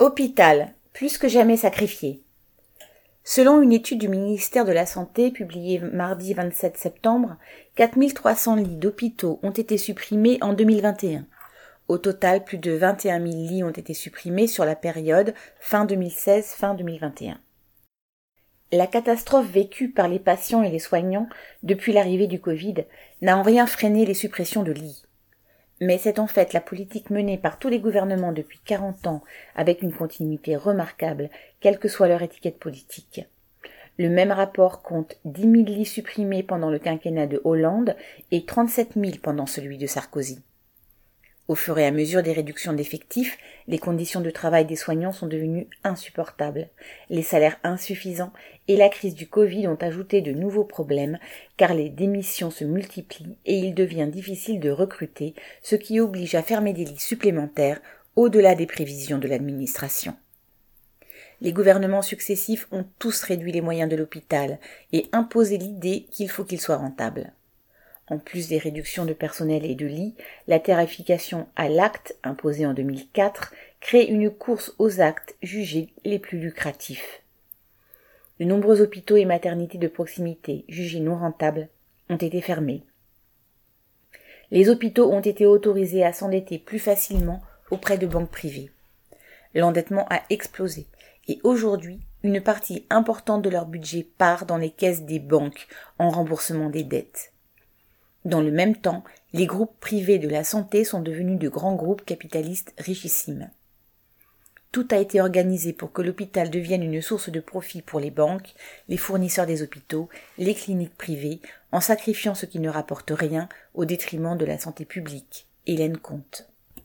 Hôpital, plus que jamais sacrifié. Selon une étude du ministère de la Santé publiée mardi 27 septembre, 4300 lits d'hôpitaux ont été supprimés en 2021. Au total, plus de 21 000 lits ont été supprimés sur la période fin 2016-fin 2021. La catastrophe vécue par les patients et les soignants depuis l'arrivée du Covid n'a en rien freiné les suppressions de lits. Mais c'est en fait la politique menée par tous les gouvernements depuis 40 ans avec une continuité remarquable, quelle que soit leur étiquette politique. Le même rapport compte 10 000 lits supprimés pendant le quinquennat de Hollande et 37 000 pendant celui de Sarkozy. Au fur et à mesure des réductions d'effectifs, les conditions de travail des soignants sont devenues insupportables. Les salaires insuffisants et la crise du Covid ont ajouté de nouveaux problèmes car les démissions se multiplient et il devient difficile de recruter, ce qui oblige à fermer des lits supplémentaires au-delà des prévisions de l'administration. Les gouvernements successifs ont tous réduit les moyens de l'hôpital et imposé l'idée qu'il faut qu'il soit rentable. En plus des réductions de personnel et de lits, la tarification à l'acte imposée en 2004 crée une course aux actes jugés les plus lucratifs. De nombreux hôpitaux et maternités de proximité jugés non rentables ont été fermés. Les hôpitaux ont été autorisés à s'endetter plus facilement auprès de banques privées. L'endettement a explosé et aujourd'hui, une partie importante de leur budget part dans les caisses des banques en remboursement des dettes. Dans le même temps, les groupes privés de la santé sont devenus de grands groupes capitalistes richissimes. Tout a été organisé pour que l'hôpital devienne une source de profit pour les banques, les fournisseurs des hôpitaux, les cliniques privées, en sacrifiant ce qui ne rapporte rien au détriment de la santé publique. Hélène Comte.